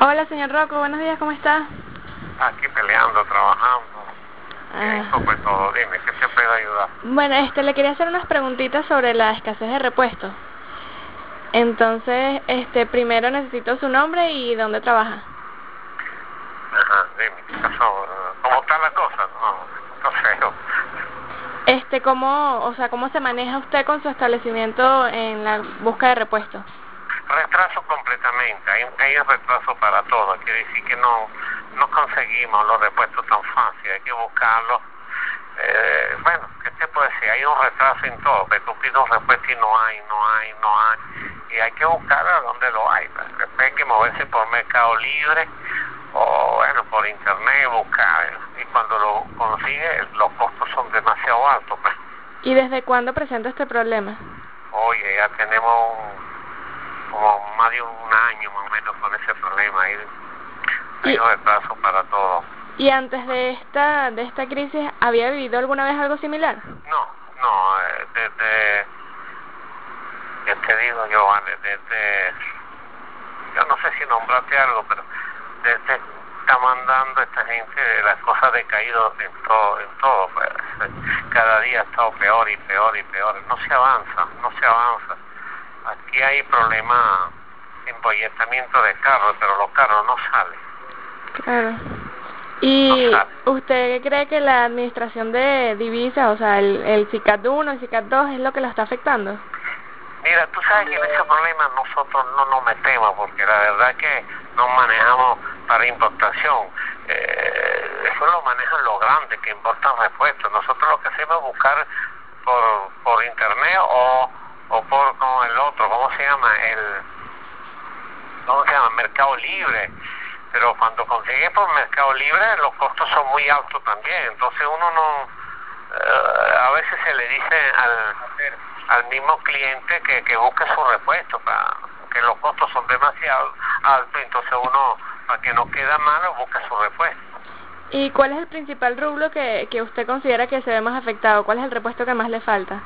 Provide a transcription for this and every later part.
Hola, señor Rocco, buenos días, ¿cómo está? Aquí peleando, trabajando. Ah. Eso pues todo, dime, ¿qué te puedo ayudar? Bueno, este, le quería hacer unas preguntitas sobre la escasez de repuestos. Entonces, este, primero necesito su nombre y dónde trabaja. Ajá, dime, ¿qué pasó? ¿Cómo está la cosa? No, no sé. Este, ¿cómo, o sea, cómo se maneja usted con su establecimiento en la busca de repuestos? Retraso completamente, hay, hay un retraso para todo, quiere decir que no, no conseguimos los repuestos tan fácil, hay que buscarlos. Eh, bueno, ¿qué te puedo decir? Hay un retraso en todo, que tú pides un repuesto y no hay, no hay, no hay, y hay que buscar a donde lo hay. pues. Hay que moverse por Mercado Libre o, bueno, por Internet, buscar, y cuando lo consigue, los costos son demasiado altos. Pues. ¿Y desde cuándo presenta este problema? Oye, ya tenemos como más de un año más o menos con ese problema. Hay, hay Y- retraso para todo. ¿Y antes de esta, de esta crisis, había vivido alguna vez algo similar? No, no, eh, desde, ¿qué te digo yo? Desde, yo no sé si nombrarte algo, pero desde está mandando esta gente las cosas decaído en todo, en todo, pues, cada día ha estado peor y peor y peor, no se avanza, no se avanza. Aquí hay problemas de embolletamiento de carros, pero los carros no salen. Claro. ¿Y No usted cree que la administración de divisas, o sea, el, el CICAT 1 y CICAT 2 es lo que lo está afectando? Mira, tú sabes que en ese problema nosotros no nos metemos porque la verdad que no manejamos para importación. Eh, eso lo manejan los grandes que importan repuestos. Nosotros lo que hacemos es buscar por, por internet o, o por como el otro, ¿cómo se El ¿cómo se llama? Mercado Libre. Pero cuando consigue por Mercado Libre los costos son muy altos también. Entonces uno no, eh, a veces se le dice al, al mismo cliente que, que busque su repuesto, para que los costos son demasiado altos, entonces uno, para que no queda malo, busca su repuesto. ¿Y cuál es el principal rublo que, que usted considera que se ve más afectado? ¿Cuál es el repuesto que más le falta?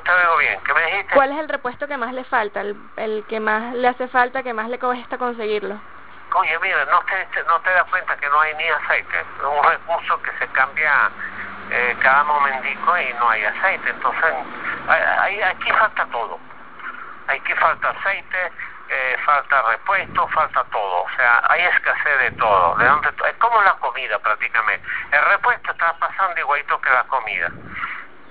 No, te veo bien, ¿qué me dijiste? ¿Cuál es el repuesto que más le falta? El, el que más le hace falta, que más le cuesta conseguirlo. Oye, mira, no te, no te das cuenta que no hay ni aceite. Es un recurso que se cambia eh, cada momentico y no hay aceite. Entonces, hay- hay- aquí falta todo. Aquí falta aceite, eh, falta repuesto, falta todo. O sea, hay escasez de todo. De donde, es como la comida prácticamente. El repuesto está pasando igualito que la comida.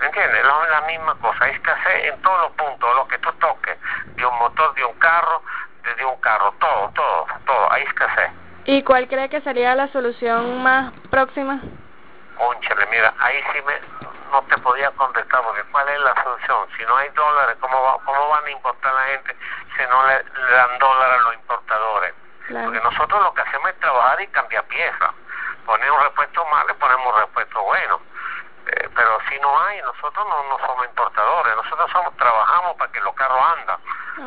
¿Me entiendes? La, la misma cosa. Hay escasez en todos los puntos, lo que tú toques. De un motor, de un carro, de, de un carro. Todo, todo, todo. Hay escasez. ¿Y cuál cree que sería la solución más próxima? Cónchale, mira, ahí sí me, no te podía contestar porque ¿cuál es la solución? Si no hay dólares, ¿cómo, va- cómo van a importar la gente si no le, le dan dólares a los importadores? Claro. Porque nosotros lo que hacemos es trabajar y cambiar piezas. Poner un repuesto malo y ponemos un repuesto bueno. Eh, pero si no hay, nosotros no, no somos importadores, nosotros somos trabajamos para que los carros andan.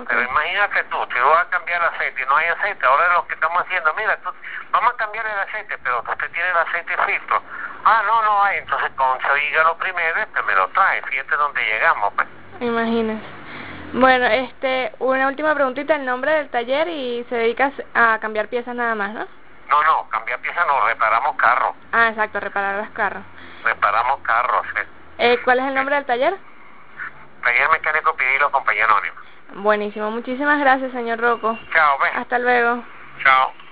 Ok. Pero imagínate tú, si vas a cambiar el aceite y no hay aceite, ahora lo que estamos haciendo, mira, tú, vamos a cambiar el aceite, pero usted tiene el aceite filtro. Ah, no, no hay, entonces consígalo primero y usted me lo trae, fíjate dónde llegamos. Pues. Imagínese. Bueno, este, una última preguntita, el nombre del taller y se dedica a cambiar piezas nada más, ¿no? No, no, cambiar piezas no, reparamos carros, Ah, exacto, reparar los carros. Reparamos carros. eh. ¿Cuál es el nombre del taller? Taller mecánico Pirilo, compañía anónima. Buenísimo, muchísimas gracias, señor Rocco. Chao. Hasta luego. Chao.